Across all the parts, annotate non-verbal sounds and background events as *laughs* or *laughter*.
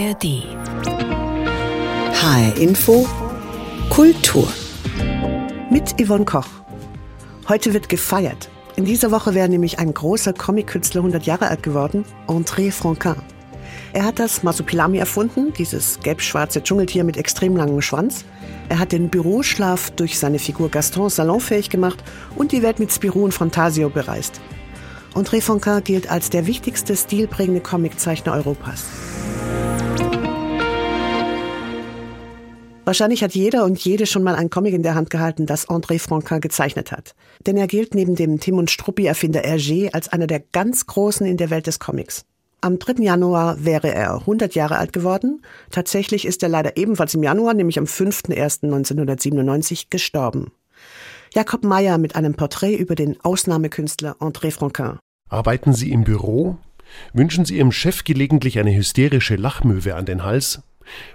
ARD. HR Info Kultur. Mit Yvonne Koch. Heute wird gefeiert. In dieser Woche wäre nämlich ein großer Comic-Künstler 100 Jahre alt geworden, André Franquin. Er hat das Masupilami erfunden, dieses gelb-schwarze Dschungeltier mit extrem langem Schwanz. Er hat den Büroschlaf durch seine Figur Gaston salonfähig gemacht und die Welt mit Spirou und Fantasio bereist. André Franquin gilt als der wichtigste stilprägende Comiczeichner Europas. Wahrscheinlich hat jeder und jede schon mal ein Comic in der Hand gehalten, das André Franquin gezeichnet hat. Denn er gilt neben dem Tim und Struppi-Erfinder Hergé als einer der ganz Großen in der Welt des Comics. Am 3. Januar wäre er 100 Jahre alt geworden. Tatsächlich ist er leider ebenfalls im Januar, nämlich am 5.1.1997, gestorben. Jakob Meyer mit einem Porträt über den Ausnahmekünstler André Franquin. Arbeiten Sie im Büro? Wünschen Sie Ihrem Chef gelegentlich eine hysterische Lachmöwe an den Hals?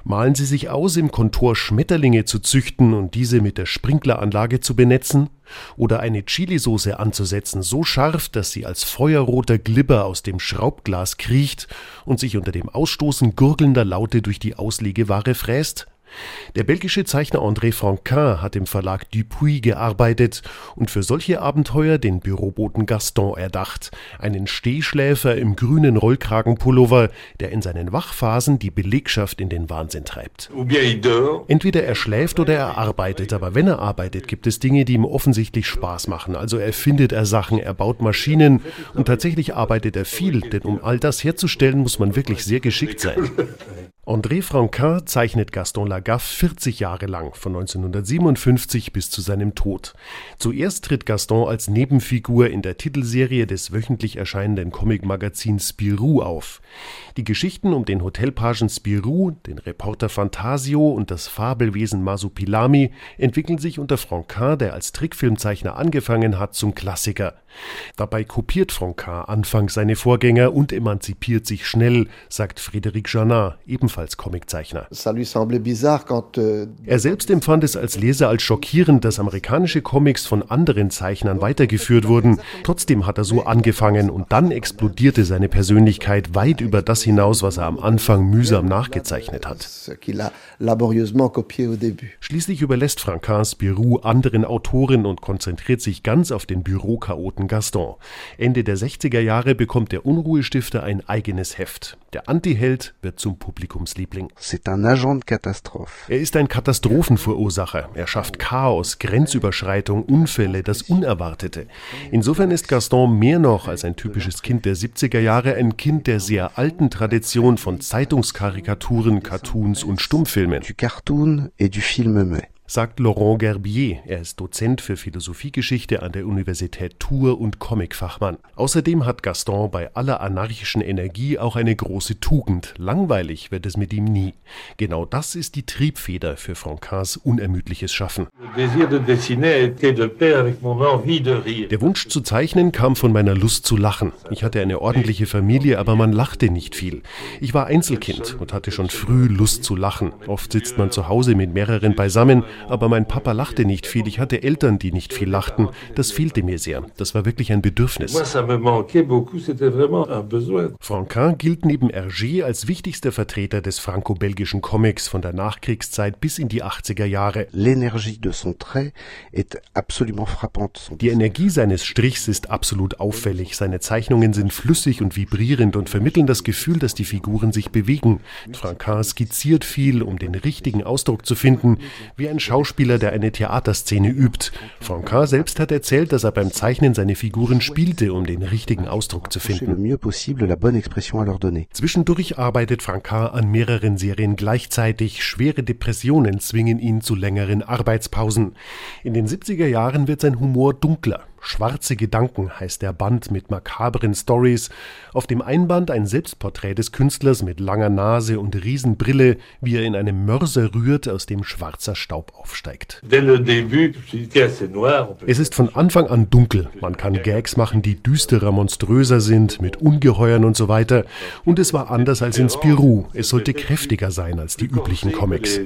Malen Sie sich aus, im Kontor Schmetterlinge zu züchten und diese mit der Sprinkleranlage zu benetzen? Oder eine Chilisauce anzusetzen, so scharf, dass sie als feuerroter Glibber aus dem Schraubglas kriecht und sich unter dem Ausstoßen gurgelnder Laute durch die Auslegeware fräst? Der belgische Zeichner André Franquin hat im Verlag Dupuis gearbeitet und für solche Abenteuer den Büroboten Gaston erdacht, einen Stehschläfer im grünen Rollkragenpullover, der in seinen Wachphasen die Belegschaft in den Wahnsinn treibt. Entweder er schläft oder er arbeitet, aber wenn er arbeitet, gibt es Dinge, die ihm offensichtlich Spaß machen. Also erfindet er Sachen, er baut Maschinen und tatsächlich arbeitet er viel, denn um all das herzustellen, muss man wirklich sehr geschickt sein. *laughs* André Franquin zeichnet Gaston Lagaffe 40 Jahre lang, von 1957 bis zu seinem Tod. Zuerst tritt Gaston als Nebenfigur in der Titelserie des wöchentlich erscheinenden Comicmagazins Spirou auf. Die Geschichten um den Hotelpagen Spirou, den Reporter Fantasio und das Fabelwesen Masupilami entwickeln sich unter Franquin, der als Trickfilmzeichner angefangen hat, zum Klassiker. Dabei kopiert Franquin anfangs seine Vorgänger und emanzipiert sich schnell, sagt Frédéric Janin, ebenfalls Comiczeichner. Euh, er selbst empfand es als Leser als schockierend, dass amerikanische Comics von anderen Zeichnern weitergeführt wurden. Trotzdem hat er so angefangen und dann explodierte seine Persönlichkeit weit über das hinaus, was er am Anfang mühsam nachgezeichnet hat. Schließlich überlässt Franquin Spirou anderen Autoren und konzentriert sich ganz auf den Bürochaoten Gaston. Ende der 60er Jahre bekommt der Unruhestifter ein eigenes Heft. Der Antiheld wird zum Publikumsliebling. Er ist ein Katastrophenverursacher. Er schafft Chaos, Grenzüberschreitung, Unfälle, das Unerwartete. Insofern ist Gaston mehr noch als ein typisches Kind der 70er Jahre ein Kind der sehr alten Tradition von Zeitungskarikaturen, Cartoons und Stummfilmen. Du cartoon et du film sagt Laurent Gerbier. Er ist Dozent für Philosophiegeschichte an der Universität Tours und Comicfachmann. Außerdem hat Gaston bei aller anarchischen Energie auch eine große Tugend. Langweilig wird es mit ihm nie. Genau das ist die Triebfeder für Franquins unermüdliches Schaffen. Der Wunsch zu zeichnen kam von meiner Lust zu lachen. Ich hatte eine ordentliche Familie, aber man lachte nicht viel. Ich war Einzelkind und hatte schon früh Lust zu lachen. Oft sitzt man zu Hause mit mehreren beisammen aber mein Papa lachte nicht viel. Ich hatte Eltern, die nicht viel lachten. Das fehlte mir sehr. Das war wirklich ein Bedürfnis. Franquin gilt neben Hergé als wichtigster Vertreter des franco-belgischen Comics von der Nachkriegszeit bis in die 80er Jahre. Die Energie seines Strichs ist absolut auffällig. Seine Zeichnungen sind flüssig und vibrierend und vermitteln das Gefühl, dass die Figuren sich bewegen. Franquin skizziert viel, um den richtigen Ausdruck zu finden, wie ein Schauspieler, der eine Theaterszene übt. Franquin selbst hat erzählt, dass er beim Zeichnen seine Figuren spielte, um den richtigen Ausdruck zu finden. Zwischendurch arbeitet Franquin an mehreren Serien gleichzeitig. Schwere Depressionen zwingen ihn zu längeren Arbeitspausen. In den 70er Jahren wird sein Humor dunkler. Schwarze Gedanken heißt der Band mit makabren Stories. Auf dem Einband ein Selbstporträt des Künstlers mit langer Nase und Riesenbrille, wie er in einem Mörser rührt, aus dem schwarzer Staub aufsteigt. Es ist von Anfang an dunkel. Man kann Gags machen, die düsterer, monströser sind, mit Ungeheuern und so weiter. Und es war anders als in Spirou. Es sollte kräftiger sein als die üblichen Comics.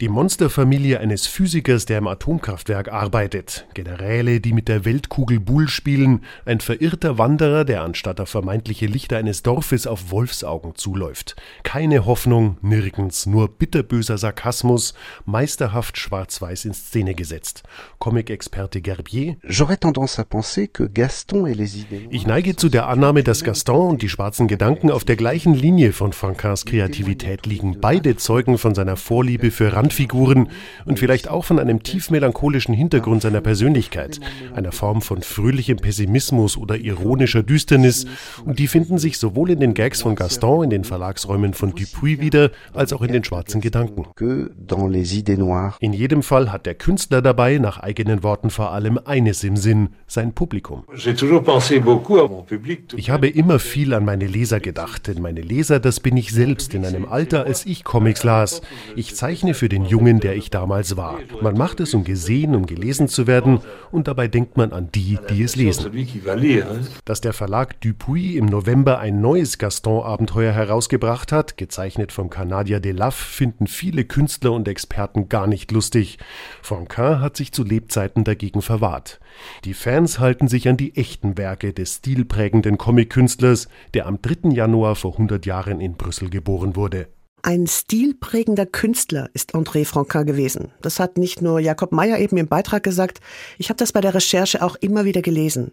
Die Monsterfamilie eines Physikers, der im Atomkraftwerk arbeitet. Generäle, die mit der Weltkugel Bull spielen, ein verirrter Wanderer, der anstatt auf vermeintliche Lichter eines Dorfes auf Wolfsaugen zuläuft. Keine Hoffnung, nirgends, nur bitterböser Sarkasmus, meisterhaft schwarz-weiß in Szene gesetzt. Comic-Experte Gerbier. Ich neige zu der Annahme, dass Gaston und die schwarzen Gedanken auf der gleichen Linie von Francins Kreativität liegen. Beide zeugen von seiner Vorliebe für Randfiguren und vielleicht auch von einem tief melancholischen Hintergrund seiner Persönlichkeit, einer Form von fröhlichem Pessimismus oder ironischer Düsternis, und die finden sich sowohl in den Gags von Gaston in den Verlagsräumen von Dupuis wieder, als auch in den schwarzen Gedanken. In jedem Fall hat der Künstler dabei, nach eigenen Worten vor allem eines im Sinn, sein Publikum. Ich habe immer viel an meine Leser gedacht, denn meine Leser, das bin ich selbst in einem Alter, als ich Comics las. Ich zeichne für den Jungen, der ich damals war. Man macht es, um gesehen, um gelesen zu werden, und dabei denkt man an die, die es lesen. Dass der Verlag Dupuis im November ein neues Gaston-Abenteuer herausgebracht hat, gezeichnet vom Kanadier Delaf, finden viele Künstler und Experten gar nicht lustig. Franquin hat sich zu Lebzeiten dagegen verwahrt. Die Fans halten sich an die echten Werke des stilprägenden Comic-Künstlers, der am 3. Januar vor 100 Jahren in Brüssel geboren wurde. Ein stilprägender Künstler ist André Franquin gewesen. Das hat nicht nur Jakob Meyer eben im Beitrag gesagt, ich habe das bei der Recherche auch immer wieder gelesen.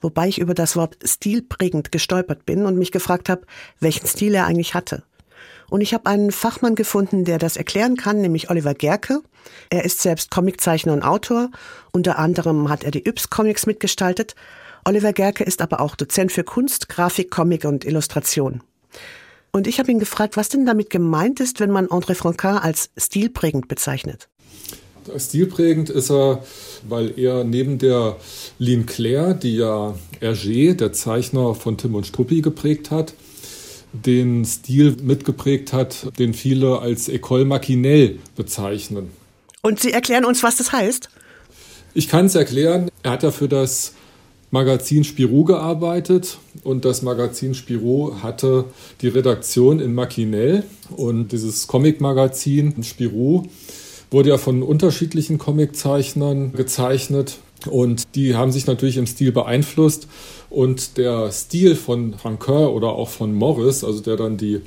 Wobei ich über das Wort stilprägend gestolpert bin und mich gefragt habe, welchen Stil er eigentlich hatte. Und ich habe einen Fachmann gefunden, der das erklären kann, nämlich Oliver Gerke. Er ist selbst Comiczeichner und Autor. Unter anderem hat er die Yps Comics mitgestaltet. Oliver Gerke ist aber auch Dozent für Kunst, Grafik, Comic und Illustration. Und ich habe ihn gefragt, was denn damit gemeint ist, wenn man André Franquin als stilprägend bezeichnet. Stilprägend ist er, weil er neben der Lin Claire, die ja Hergé, der Zeichner von Tim und Struppi, geprägt hat, den Stil mitgeprägt hat, den viele als École Maquinelle bezeichnen. Und Sie erklären uns, was das heißt? Ich kann es erklären. Er hat ja für das Magazin Spirou gearbeitet und das Magazin Spirou hatte die Redaktion in Maquinel und dieses Comic-Magazin Spirou wurde ja von unterschiedlichen Comiczeichnern gezeichnet und die haben sich natürlich im Stil beeinflusst. Und der Stil von Franquin oder auch von Morris, also der dann die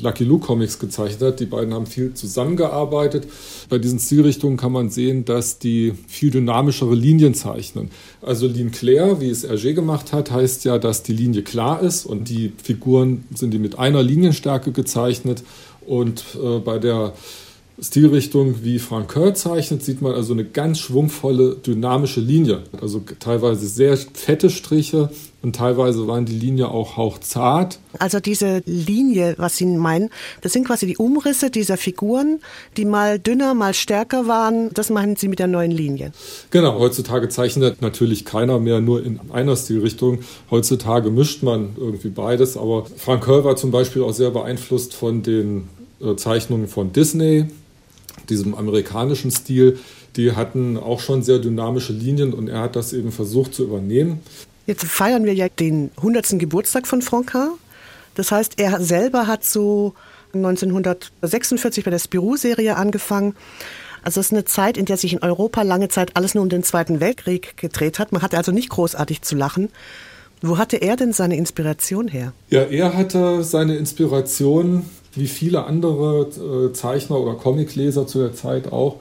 Lucky Luke Comics gezeichnet hat, die beiden haben viel zusammengearbeitet. Bei diesen Stilrichtungen kann man sehen, dass die viel dynamischere Linien zeichnen. Also Linie Claire, wie es Hergé gemacht hat, heißt ja, dass die Linie klar ist und die Figuren sind die mit einer Linienstärke gezeichnet. Und äh, bei der Stilrichtung wie Frank Kerr zeichnet, sieht man also eine ganz schwungvolle, dynamische Linie. Also teilweise sehr fette Striche und teilweise waren die Linien auch hauchzart. Also diese Linie, was Sie meinen, das sind quasi die Umrisse dieser Figuren, die mal dünner, mal stärker waren. Das meinen Sie mit der neuen Linie? Genau, heutzutage zeichnet natürlich keiner mehr nur in einer Stilrichtung. Heutzutage mischt man irgendwie beides, aber Frank Kerr war zum Beispiel auch sehr beeinflusst von den äh, Zeichnungen von Disney, diesem amerikanischen Stil, die hatten auch schon sehr dynamische Linien und er hat das eben versucht zu übernehmen. Jetzt feiern wir ja den 100. Geburtstag von Franquin. Das heißt, er selber hat so 1946 bei der Spirou-Serie angefangen. Also es ist eine Zeit, in der sich in Europa lange Zeit alles nur um den Zweiten Weltkrieg gedreht hat. Man hatte also nicht großartig zu lachen. Wo hatte er denn seine Inspiration her? Ja, er hatte seine Inspiration wie viele andere äh, Zeichner oder Comicleser zu der Zeit auch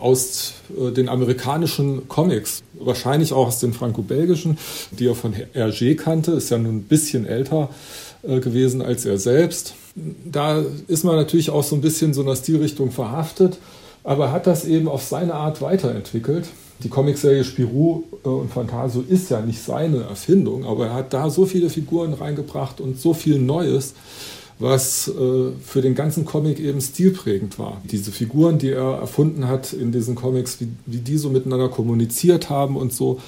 aus äh, den amerikanischen Comics, wahrscheinlich auch aus den franco-belgischen, die er von Hergé kannte, ist ja nun ein bisschen älter äh, gewesen als er selbst. Da ist man natürlich auch so ein bisschen so einer Stilrichtung verhaftet, aber hat das eben auf seine Art weiterentwickelt. Die Comicserie Spirou und Fantasio ist ja nicht seine Erfindung, aber er hat da so viele Figuren reingebracht und so viel Neues, was äh, für den ganzen Comic eben stilprägend war. Diese Figuren, die er erfunden hat in diesen Comics, wie, wie die so miteinander kommuniziert haben und so,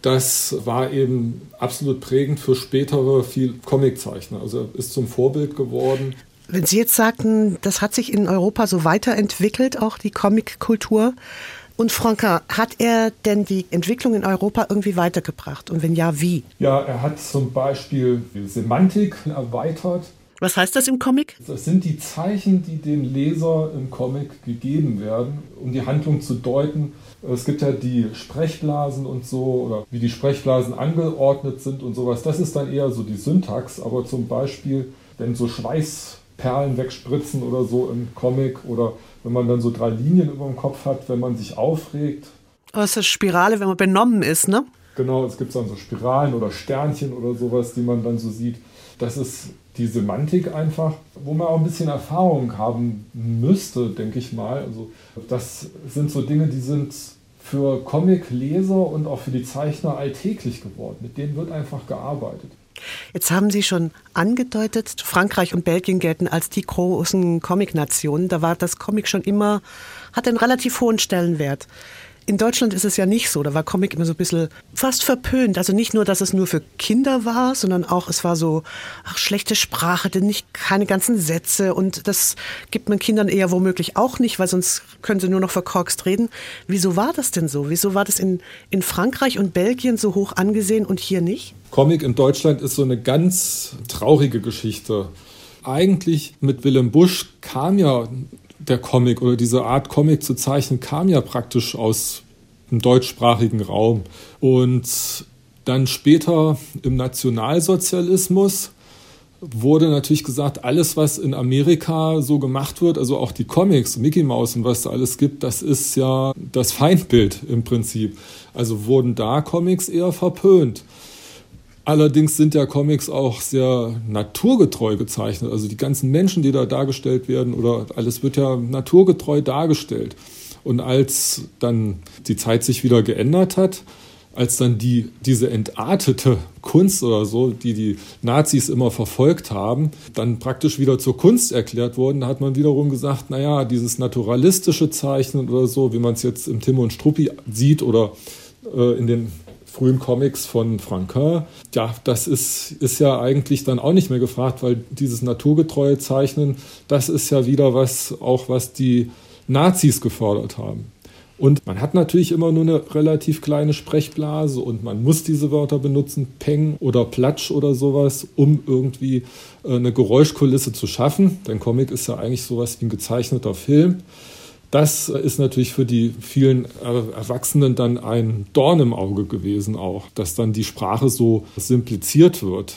das war eben absolut prägend für spätere viel Comiczeichner. Also er ist zum Vorbild geworden. Wenn Sie jetzt sagten, das hat sich in Europa so weiterentwickelt, auch die Comickultur. Und Franka, hat er denn die Entwicklung in Europa irgendwie weitergebracht? Und wenn ja, wie? Ja, er hat zum Beispiel die Semantik erweitert. Was heißt das im Comic? Das sind die Zeichen, die dem Leser im Comic gegeben werden, um die Handlung zu deuten. Es gibt ja die Sprechblasen und so, oder wie die Sprechblasen angeordnet sind und sowas. Das ist dann eher so die Syntax, aber zum Beispiel, wenn so Schweißperlen wegspritzen oder so im Comic oder wenn man dann so drei Linien über dem Kopf hat, wenn man sich aufregt. Das ist Spirale, wenn man benommen ist, ne? Genau, es gibt dann so Spiralen oder Sternchen oder sowas, die man dann so sieht. Das ist die Semantik einfach, wo man auch ein bisschen Erfahrung haben müsste, denke ich mal. Also das sind so Dinge, die sind für Comic-Leser und auch für die Zeichner alltäglich geworden. Mit denen wird einfach gearbeitet. Jetzt haben Sie schon angedeutet, Frankreich und Belgien gelten als die großen Comic-Nationen. Da war das Comic schon immer, hat einen relativ hohen Stellenwert. In Deutschland ist es ja nicht so. Da war Comic immer so ein bisschen fast verpönt. Also nicht nur, dass es nur für Kinder war, sondern auch, es war so ach, schlechte Sprache, denn nicht keine ganzen Sätze. Und das gibt man Kindern eher womöglich auch nicht, weil sonst können sie nur noch verkorkst reden. Wieso war das denn so? Wieso war das in, in Frankreich und Belgien so hoch angesehen und hier nicht? Comic in Deutschland ist so eine ganz traurige Geschichte. Eigentlich mit Willem Busch kam ja der Comic oder diese Art Comic zu zeichnen kam ja praktisch aus dem deutschsprachigen Raum. Und dann später im Nationalsozialismus wurde natürlich gesagt, alles, was in Amerika so gemacht wird, also auch die Comics, Mickey Mouse und was da alles gibt, das ist ja das Feindbild im Prinzip. Also wurden da Comics eher verpönt. Allerdings sind ja Comics auch sehr naturgetreu gezeichnet. Also die ganzen Menschen, die da dargestellt werden, oder alles wird ja naturgetreu dargestellt. Und als dann die Zeit sich wieder geändert hat, als dann die, diese entartete Kunst oder so, die die Nazis immer verfolgt haben, dann praktisch wieder zur Kunst erklärt worden, da hat man wiederum gesagt, naja, dieses naturalistische Zeichnen oder so, wie man es jetzt im Tim und Struppi sieht oder äh, in den frühen Comics von Franquin. Ja, das ist, ist ja eigentlich dann auch nicht mehr gefragt, weil dieses naturgetreue Zeichnen, das ist ja wieder was, auch was die Nazis gefordert haben. Und man hat natürlich immer nur eine relativ kleine Sprechblase und man muss diese Wörter benutzen, Peng oder Platsch oder sowas, um irgendwie äh, eine Geräuschkulisse zu schaffen. Denn Comic ist ja eigentlich sowas wie ein gezeichneter Film. Das ist natürlich für die vielen Erwachsenen dann ein Dorn im Auge gewesen auch, dass dann die Sprache so simpliziert wird.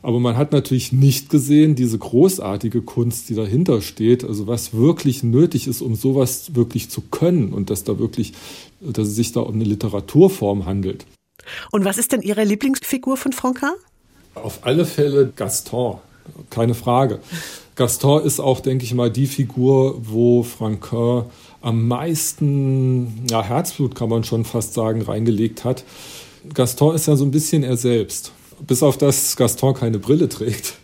Aber man hat natürlich nicht gesehen, diese großartige Kunst, die dahinter steht, also was wirklich nötig ist, um sowas wirklich zu können und dass da wirklich, dass es sich da um eine Literaturform handelt. Und was ist denn Ihre Lieblingsfigur von Franca? Auf alle Fälle Gaston, keine Frage. Gaston ist auch, denke ich mal, die Figur, wo Franquin am meisten ja, Herzblut, kann man schon fast sagen, reingelegt hat. Gaston ist ja so ein bisschen er selbst. Bis auf das Gaston keine Brille trägt.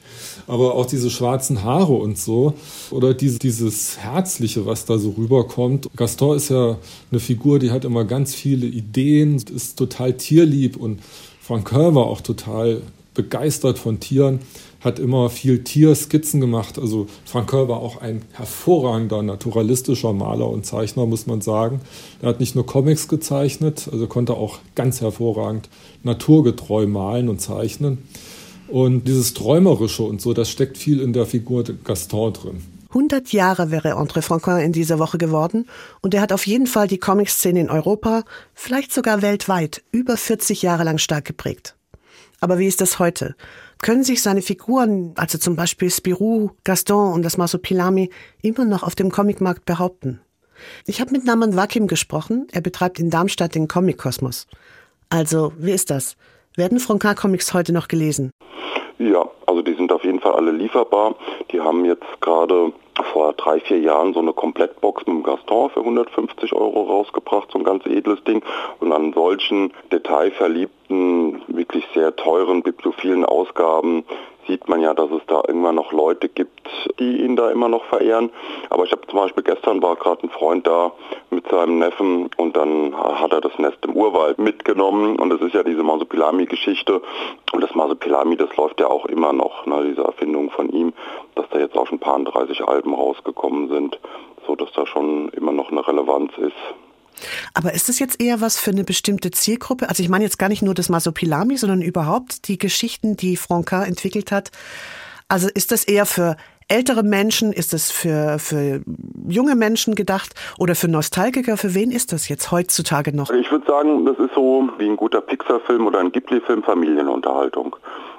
Aber auch diese schwarzen Haare und so. Oder diese, dieses Herzliche, was da so rüberkommt. Gaston ist ja eine Figur, die hat immer ganz viele Ideen, ist total tierlieb und Franquin war auch total begeistert von Tieren hat immer viel Tierskizzen gemacht. Also Frank Kerr war auch ein hervorragender naturalistischer Maler und Zeichner, muss man sagen. Er hat nicht nur Comics gezeichnet, also konnte auch ganz hervorragend naturgetreu malen und zeichnen. Und dieses Träumerische und so, das steckt viel in der Figur Gaston drin. 100 Jahre wäre André Franquin in dieser Woche geworden und er hat auf jeden Fall die Comic-Szene in Europa, vielleicht sogar weltweit, über 40 Jahre lang stark geprägt. Aber wie ist das heute? Können sich seine Figuren, also zum Beispiel Spirou, Gaston und das Masopilami, immer noch auf dem Comicmarkt behaupten. Ich habe mit Naman Wakim gesprochen. Er betreibt in Darmstadt den Comic-Kosmos. Also, wie ist das? Werden Franca-Comics heute noch gelesen? Ja, also die sind auf jeden Fall alle lieferbar. Die haben jetzt gerade vor drei, vier Jahren so eine Komplettbox mit dem Gaston für 150 Euro rausgebracht, so ein ganz edles Ding. Und an solchen detailverliebten, wirklich sehr teuren, bibliophilen Ausgaben sieht man ja, dass es da immer noch Leute gibt, die ihn da immer noch verehren. Aber ich habe zum Beispiel gestern war gerade ein Freund da mit seinem Neffen und dann hat er das Nest im Urwald mitgenommen und das ist ja diese Masopilami-Geschichte und das Masopilami, das läuft ja auch immer noch, ne, diese Erfindung von ihm, dass da jetzt auch schon ein paar 30 Alben rausgekommen sind, so dass da schon immer noch eine Relevanz ist. Aber ist das jetzt eher was für eine bestimmte Zielgruppe? Also ich meine jetzt gar nicht nur das Masopilami, sondern überhaupt die Geschichten, die Franca entwickelt hat. Also ist das eher für ältere Menschen? Ist es für, für junge Menschen gedacht oder für Nostalgiker? Für wen ist das jetzt heutzutage noch? Ich würde sagen, das ist so wie ein guter Pixar-Film oder ein Ghibli-Film Familienunterhaltung.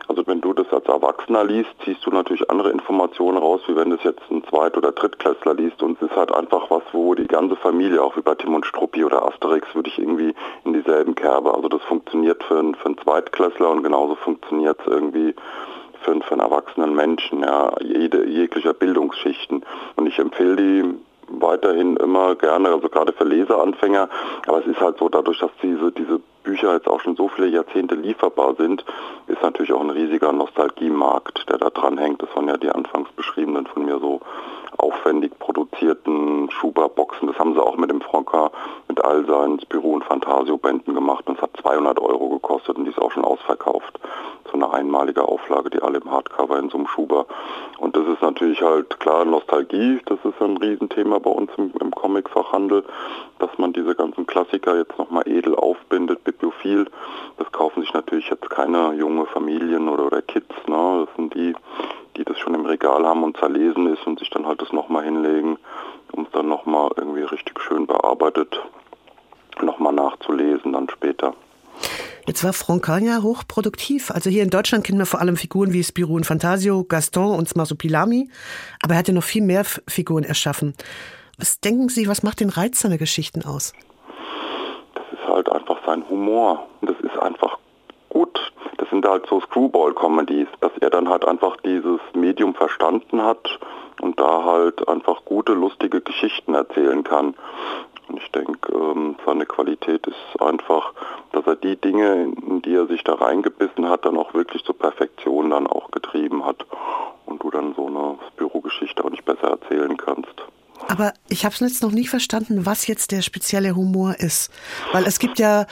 Also wenn du das als Erwachsener liest, ziehst du natürlich andere Informationen raus, wie wenn das jetzt ein Zweit- oder Drittklässler liest. Und es ist halt einfach was, wo die ganze Familie, auch wie bei Tim und Struppi oder Asterix, würde ich irgendwie in dieselben Kerbe. Also das funktioniert für einen, für einen Zweitklässler und genauso funktioniert es irgendwie für, für einen erwachsenen Menschen, ja, jede, jeglicher Bildungsschichten. Und ich empfehle die weiterhin immer gerne, also gerade für Leseranfänger. Aber es ist halt so, dadurch, dass diese, diese Bücher jetzt auch schon so viele Jahrzehnte lieferbar sind, ist natürlich auch ein riesiger Nostalgiemarkt, der da dran hängt. Das waren ja die anfangs beschriebenen von mir so aufwendig produzierten Schuber-Boxen. Das haben sie auch mit dem Franca, mit all seinen Spirou- und Fantasio-Bänden gemacht. Und es hat 200 Euro gekostet und die ist auch schon ausverkauft. So eine einmalige Auflage, die alle im Hardcover in so einem Schuber. Und das ist natürlich halt klar Nostalgie. Das ist ein Riesenthema bei uns im, im Comicfachhandel, dass man diese ganzen Klassiker jetzt nochmal edel aufbindet, bibliophil. Das kaufen sich natürlich jetzt keine junge Familien oder, oder Kids. Ne? Das sind die, die das schon im Regal haben und zerlesen ist und sich dann halt das nochmal hinlegen, um es dann nochmal irgendwie richtig schön bearbeitet nochmal nachzulesen dann später. Jetzt war Francagna hochproduktiv. Also hier in Deutschland kennen wir vor allem Figuren wie Spirou und Fantasio, Gaston und Smasopilami. Aber er hat ja noch viel mehr Figuren erschaffen. Was denken Sie, was macht den Reiz seiner Geschichten aus? Das ist halt einfach sein Humor. Das ist einfach gut. Sind halt so Screwball-Comedies, dass er dann halt einfach dieses Medium verstanden hat und da halt einfach gute, lustige Geschichten erzählen kann. Und ich denke, ähm, seine Qualität ist einfach, dass er die Dinge, in die er sich da reingebissen hat, dann auch wirklich zur Perfektion dann auch getrieben hat. Und du dann so eine Bürogeschichte auch nicht besser erzählen kannst. Aber ich habe es jetzt noch nicht verstanden, was jetzt der spezielle Humor ist. Weil es gibt ja,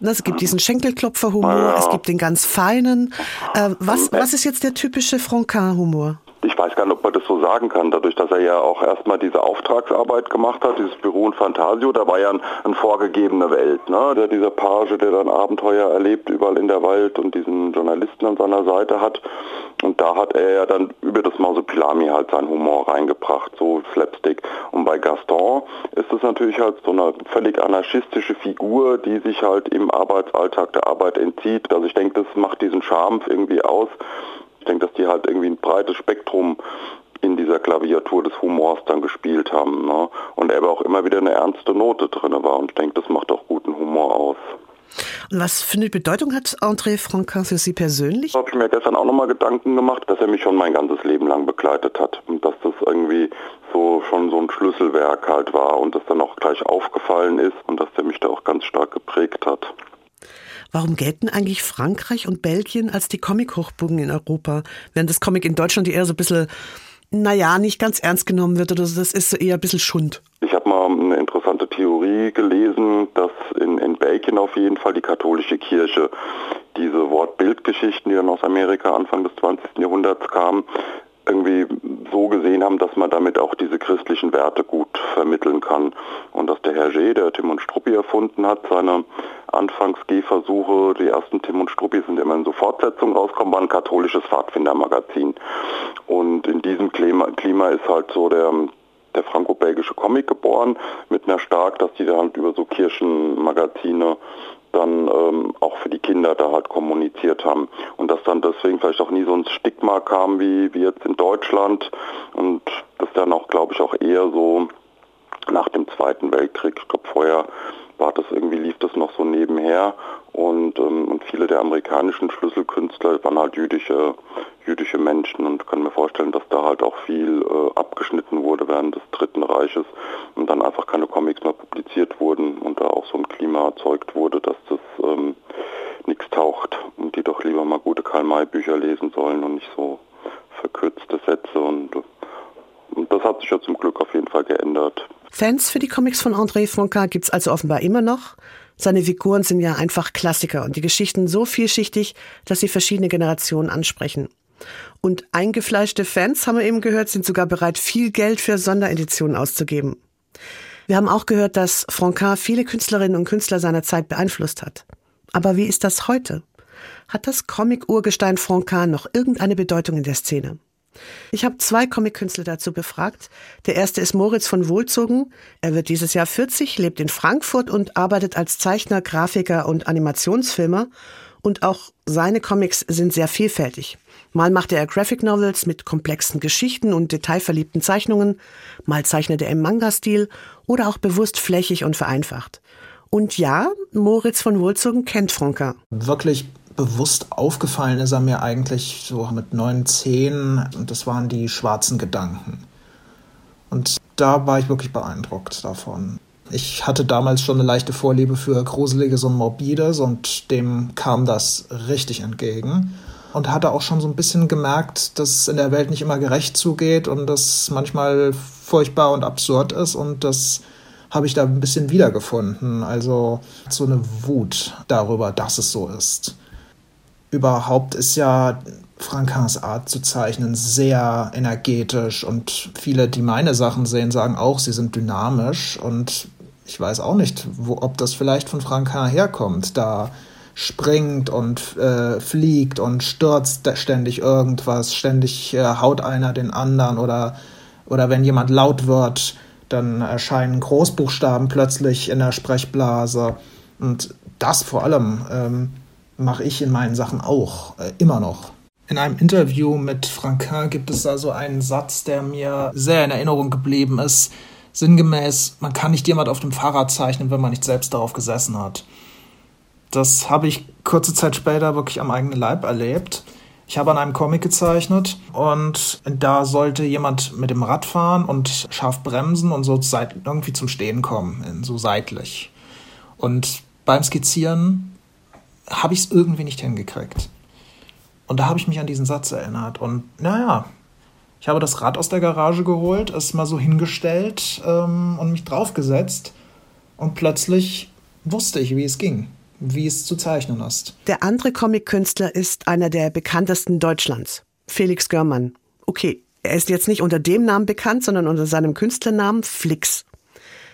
ne, es gibt diesen Schenkelklopfer-Humor, es gibt den ganz feinen. Äh, was, was ist jetzt der typische Franquin-Humor? ich weiß gar nicht, ob das so sagen kann, dadurch, dass er ja auch erstmal diese Auftragsarbeit gemacht hat, dieses Büro und Fantasio, da war ja ein, eine vorgegebene Welt. Ne? Der, dieser Page, der dann Abenteuer erlebt, überall in der Wald und diesen Journalisten an seiner Seite hat. Und da hat er ja dann über das Mausopilami halt seinen Humor reingebracht, so Slapstick. Und bei Gaston ist es natürlich halt so eine völlig anarchistische Figur, die sich halt im Arbeitsalltag der Arbeit entzieht. Also ich denke, das macht diesen Charme irgendwie aus denke, dass die halt irgendwie ein breites Spektrum in dieser Klaviatur des Humors dann gespielt haben. Ne? Und er aber auch immer wieder eine ernste Note drin war. Und ich denke, das macht auch guten Humor aus. Und was für eine Bedeutung hat André Franquin für Sie persönlich? Da habe ich mir gestern auch nochmal Gedanken gemacht, dass er mich schon mein ganzes Leben lang begleitet hat. Und dass das irgendwie so schon so ein Schlüsselwerk halt war und das dann auch gleich aufgefallen ist und dass der mich da auch ganz stark geprägt hat. Warum gelten eigentlich Frankreich und Belgien als die Comic-Hochburgen in Europa, während das Comic in Deutschland eher so ein bisschen, naja, nicht ganz ernst genommen wird oder so, das ist so eher ein bisschen Schund? Ich habe mal eine interessante Theorie gelesen, dass in, in Belgien auf jeden Fall die katholische Kirche diese Wort-Bild-Geschichten, die dann aus Amerika Anfang des 20. Jahrhunderts kamen, irgendwie so gesehen haben, dass man damit auch diese christlichen Werte gut vermitteln kann. Und dass der Hergé, der Tim und Struppi erfunden hat, seine Anfangs-Gehversuche, die ersten Tim und Struppi sind immer in so Fortsetzungen rauskommen, war ein katholisches Pfadfindermagazin. Und in diesem Klima, Klima ist halt so der, der franco-belgische Comic geboren, mit einer Stark, dass die dann halt über so Kirchenmagazine dann ähm, auch für die Kinder da halt kommuniziert haben. Und dass dann deswegen vielleicht auch nie so ein Stigma kam wie, wie jetzt in Deutschland. Und das dann auch, glaube ich, auch eher so nach dem Zweiten Weltkrieg, ich glaube vorher war das irgendwie, lief das noch so nebenher. Und, ähm, und viele der amerikanischen Schlüsselkünstler waren halt jüdische, jüdische Menschen. Und kann mir vorstellen, dass da halt auch viel äh, abgeschnitten wurde während des Dritten Reiches. Und dann einfach keine Comics mehr publiziert wurden und da auch so ein Klima erzeugt wurde, dass das ähm, nichts taucht und die doch lieber mal gute Karl-May-Bücher lesen sollen und nicht so verkürzte Sätze und, und das hat sich ja zum Glück auf jeden Fall geändert. Fans für die Comics von André Franquin gibt es also offenbar immer noch. Seine Figuren sind ja einfach Klassiker und die Geschichten so vielschichtig, dass sie verschiedene Generationen ansprechen. Und eingefleischte Fans, haben wir eben gehört, sind sogar bereit, viel Geld für Sondereditionen auszugeben. Wir haben auch gehört, dass Franquin viele Künstlerinnen und Künstler seiner Zeit beeinflusst hat. Aber wie ist das heute? Hat das Comic-Urgestein Franquin noch irgendeine Bedeutung in der Szene? Ich habe zwei Comic-Künstler dazu befragt. Der erste ist Moritz von Wohlzogen. Er wird dieses Jahr 40, lebt in Frankfurt und arbeitet als Zeichner, Grafiker und Animationsfilmer. Und auch seine Comics sind sehr vielfältig. Mal machte er Graphic Novels mit komplexen Geschichten und detailverliebten Zeichnungen, mal zeichnete er im Manga-Stil oder auch bewusst flächig und vereinfacht. Und ja, Moritz von Wohlzogen kennt Franka. Wirklich bewusst aufgefallen ist er mir eigentlich so mit neun, zehn und das waren die schwarzen Gedanken. Und da war ich wirklich beeindruckt davon. Ich hatte damals schon eine leichte Vorliebe für Gruseliges und Morbides und dem kam das richtig entgegen. Und hatte auch schon so ein bisschen gemerkt, dass es in der Welt nicht immer gerecht zugeht und dass manchmal furchtbar und absurd ist und das habe ich da ein bisschen wiedergefunden. Also so eine Wut darüber, dass es so ist überhaupt ist ja Frankins Art zu zeichnen sehr energetisch und viele, die meine Sachen sehen, sagen auch, sie sind dynamisch und ich weiß auch nicht, wo, ob das vielleicht von Franquin herkommt. Da springt und äh, fliegt und stürzt ständig irgendwas, ständig äh, haut einer den anderen oder, oder wenn jemand laut wird, dann erscheinen Großbuchstaben plötzlich in der Sprechblase und das vor allem. Ähm, mache ich in meinen Sachen auch, äh, immer noch. In einem Interview mit Franquin gibt es da so einen Satz, der mir sehr in Erinnerung geblieben ist. Sinngemäß, man kann nicht jemand auf dem Fahrrad zeichnen, wenn man nicht selbst darauf gesessen hat. Das habe ich kurze Zeit später wirklich am eigenen Leib erlebt. Ich habe an einem Comic gezeichnet und da sollte jemand mit dem Rad fahren und scharf bremsen und so irgendwie zum Stehen kommen, so seitlich. Und beim Skizzieren habe ich es irgendwie nicht hingekriegt. Und da habe ich mich an diesen Satz erinnert. Und naja, ich habe das Rad aus der Garage geholt, es mal so hingestellt ähm, und mich draufgesetzt. Und plötzlich wusste ich, wie es ging, wie es zu zeichnen ist. Der andere Comic-Künstler ist einer der bekanntesten Deutschlands, Felix Görmann. Okay, er ist jetzt nicht unter dem Namen bekannt, sondern unter seinem Künstlernamen Flix.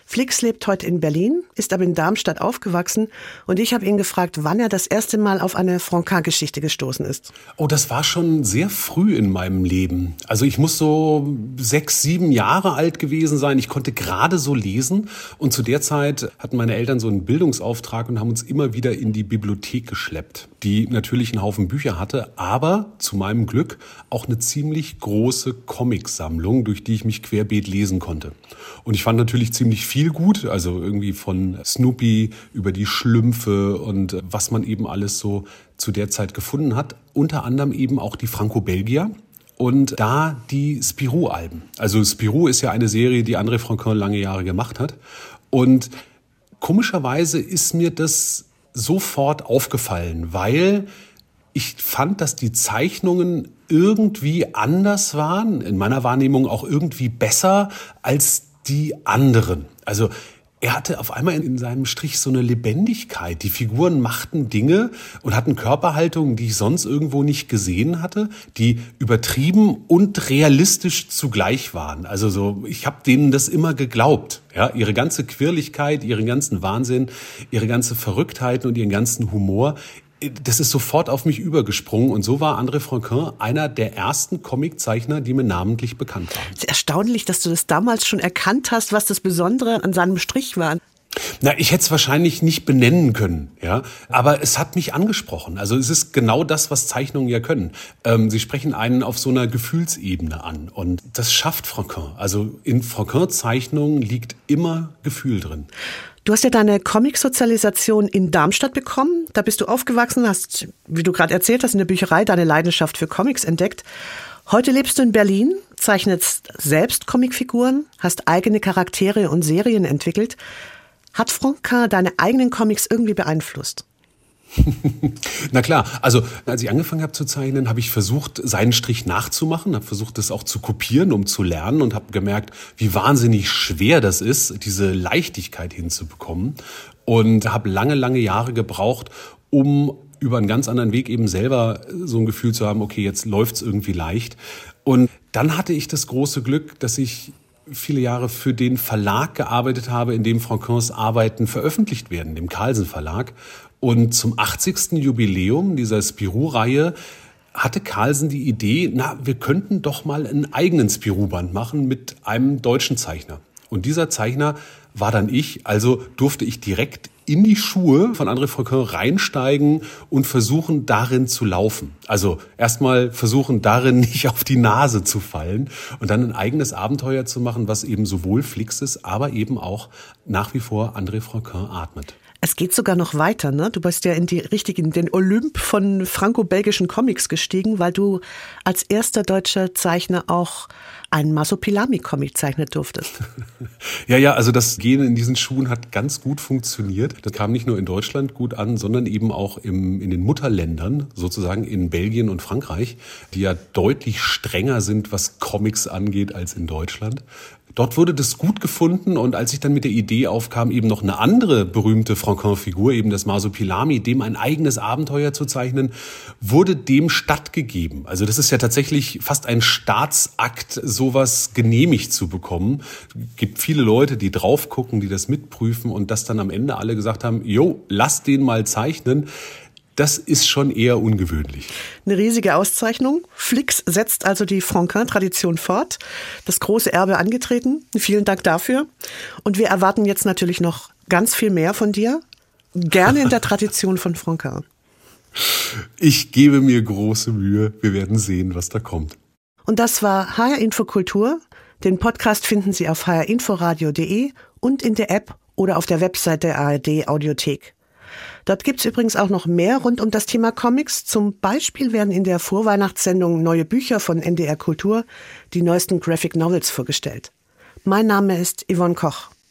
Flix lebt heute in Berlin, ist aber in Darmstadt aufgewachsen und ich habe ihn gefragt, wann er das erste Mal auf eine Franquin-Geschichte gestoßen ist. Oh, das war schon sehr früh in meinem Leben. Also ich muss so sechs, sieben Jahre alt gewesen sein. Ich konnte gerade so lesen und zu der Zeit hatten meine Eltern so einen Bildungsauftrag und haben uns immer wieder in die Bibliothek geschleppt, die natürlich einen Haufen Bücher hatte, aber zu meinem Glück auch eine ziemlich große Comicsammlung, durch die ich mich querbeet lesen konnte. Und ich fand natürlich ziemlich viel gut, also irgendwie von Snoopy über die Schlümpfe und was man eben alles so zu der Zeit gefunden hat. Unter anderem eben auch die Franco-Belgier und da die Spirou-Alben. Also Spirou ist ja eine Serie, die André Franquin lange Jahre gemacht hat. Und komischerweise ist mir das sofort aufgefallen, weil ich fand, dass die Zeichnungen irgendwie anders waren, in meiner Wahrnehmung auch irgendwie besser als die anderen. Also er hatte auf einmal in seinem Strich so eine Lebendigkeit. Die Figuren machten Dinge und hatten Körperhaltungen, die ich sonst irgendwo nicht gesehen hatte, die übertrieben und realistisch zugleich waren. Also so, ich habe denen das immer geglaubt. Ja, ihre ganze Quirligkeit, ihren ganzen Wahnsinn, ihre ganze Verrücktheit und ihren ganzen Humor das ist sofort auf mich übergesprungen und so war André Franquin einer der ersten Comiczeichner, die mir namentlich bekannt waren. Es ist erstaunlich, dass du das damals schon erkannt hast, was das Besondere an seinem Strich war. Na, ich hätte es wahrscheinlich nicht benennen können, ja, aber es hat mich angesprochen. Also es ist genau das, was Zeichnungen ja können. Ähm, sie sprechen einen auf so einer Gefühlsebene an und das schafft Franquin. Also in Franquin-Zeichnungen liegt immer Gefühl drin. Du hast ja deine Comic-Sozialisation in Darmstadt bekommen. Da bist du aufgewachsen, hast, wie du gerade erzählt hast, in der Bücherei deine Leidenschaft für Comics entdeckt. Heute lebst du in Berlin, zeichnest selbst Comicfiguren, hast eigene Charaktere und Serien entwickelt. Hat Franquin deine eigenen Comics irgendwie beeinflusst? *laughs* Na klar, also als ich angefangen habe zu zeichnen, habe ich versucht, seinen Strich nachzumachen, habe versucht, das auch zu kopieren, um zu lernen und habe gemerkt, wie wahnsinnig schwer das ist, diese Leichtigkeit hinzubekommen. Und habe lange, lange Jahre gebraucht, um über einen ganz anderen Weg eben selber so ein Gefühl zu haben, okay, jetzt läuft's irgendwie leicht. Und dann hatte ich das große Glück, dass ich viele Jahre für den Verlag gearbeitet habe, in dem Franquins Arbeiten veröffentlicht werden, dem Carlsen Verlag. Und zum 80. Jubiläum dieser Spirou-Reihe hatte Carlsen die Idee, na, wir könnten doch mal einen eigenen Spirou-Band machen mit einem deutschen Zeichner. Und dieser Zeichner war dann ich, also durfte ich direkt in die Schuhe von André Franquin reinsteigen und versuchen, darin zu laufen. Also erstmal versuchen, darin *laughs* nicht auf die Nase zu fallen und dann ein eigenes Abenteuer zu machen, was eben sowohl Flix ist, aber eben auch nach wie vor André Franquin atmet. Es geht sogar noch weiter, ne? Du bist ja in die richtigen, den Olymp von franco-belgischen Comics gestiegen, weil du als erster deutscher Zeichner auch einen Masopilami-Comic zeichnen durftest. *laughs* ja, ja, also das Gehen in diesen Schuhen hat ganz gut funktioniert. Das kam nicht nur in Deutschland gut an, sondern eben auch im, in den Mutterländern, sozusagen in Belgien und Frankreich, die ja deutlich strenger sind, was Comics angeht, als in Deutschland. Dort wurde das gut gefunden und als ich dann mit der Idee aufkam, eben noch eine andere berühmte Franquin-Figur, eben das Masopilami, dem ein eigenes Abenteuer zu zeichnen, wurde dem stattgegeben. Also das ist ja tatsächlich fast ein Staatsakt, sowas genehmigt zu bekommen. Es gibt viele Leute, die drauf gucken, die das mitprüfen und das dann am Ende alle gesagt haben, jo, lass den mal zeichnen. Das ist schon eher ungewöhnlich. Eine riesige Auszeichnung. Flix setzt also die Franquin-Tradition fort. Das große Erbe angetreten. Vielen Dank dafür. Und wir erwarten jetzt natürlich noch ganz viel mehr von dir. Gerne in der *laughs* Tradition von Franquin. Ich gebe mir große Mühe. Wir werden sehen, was da kommt. Und das war HR Infokultur. Den Podcast finden Sie auf hrinforadio.de und in der App oder auf der Website der ARD Audiothek. Dort gibt's übrigens auch noch mehr rund um das Thema Comics. Zum Beispiel werden in der Vorweihnachtssendung neue Bücher von NDR Kultur, die neuesten Graphic Novels vorgestellt. Mein Name ist Yvonne Koch.